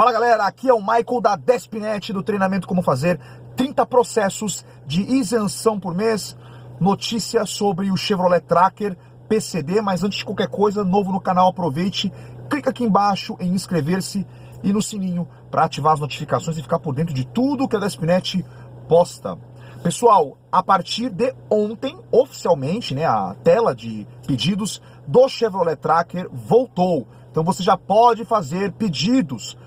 Fala galera, aqui é o Michael da Despinet do treinamento Como Fazer 30 processos de isenção por mês. Notícia sobre o Chevrolet Tracker PCD, mas antes de qualquer coisa, novo no canal, aproveite, clica aqui embaixo em inscrever-se e no sininho para ativar as notificações e ficar por dentro de tudo que a Despinet posta. Pessoal, a partir de ontem, oficialmente, né, a tela de pedidos do Chevrolet Tracker voltou. Então você já pode fazer pedidos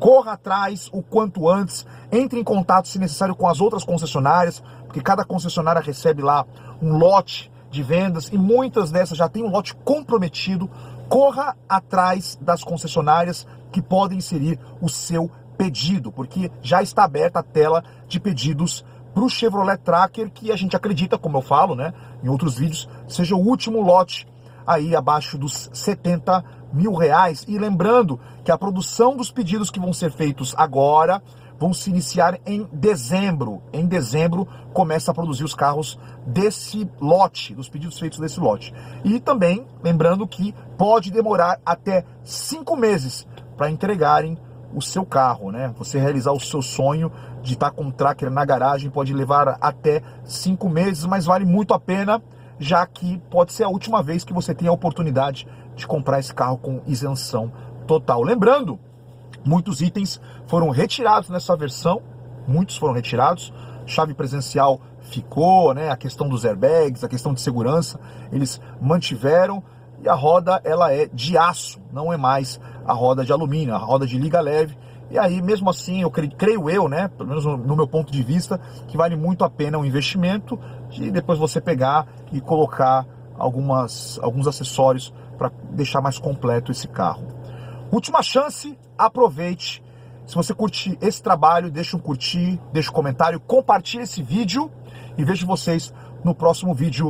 corra atrás o quanto antes, entre em contato, se necessário, com as outras concessionárias, porque cada concessionária recebe lá um lote de vendas e muitas dessas já tem um lote comprometido. Corra atrás das concessionárias que podem inserir o seu pedido, porque já está aberta a tela de pedidos para o Chevrolet Tracker, que a gente acredita, como eu falo, né, em outros vídeos, seja o último lote aí abaixo dos 70 mil reais. E lembrando que a produção dos pedidos que vão ser feitos agora vão se iniciar em dezembro. Em dezembro começa a produzir os carros desse lote, dos pedidos feitos desse lote. E também lembrando que pode demorar até cinco meses para entregarem o seu carro, né? Você realizar o seu sonho de estar com um tracker na garagem pode levar até cinco meses, mas vale muito a pena já que pode ser a última vez que você tem a oportunidade de comprar esse carro com isenção total. Lembrando, muitos itens foram retirados nessa versão, muitos foram retirados, chave presencial ficou, né? A questão dos airbags, a questão de segurança, eles mantiveram e a roda ela é de aço, não é mais a roda de alumínio, a roda de liga leve. E aí, mesmo assim, eu creio, creio eu, né, pelo menos no, meu ponto de vista, que vale muito a pena o investimento de depois você pegar e colocar algumas, alguns acessórios para deixar mais completo esse carro. Última chance, aproveite. Se você curtir esse trabalho, deixa um curtir, deixa um comentário, compartilhe esse vídeo e vejo vocês no próximo vídeo.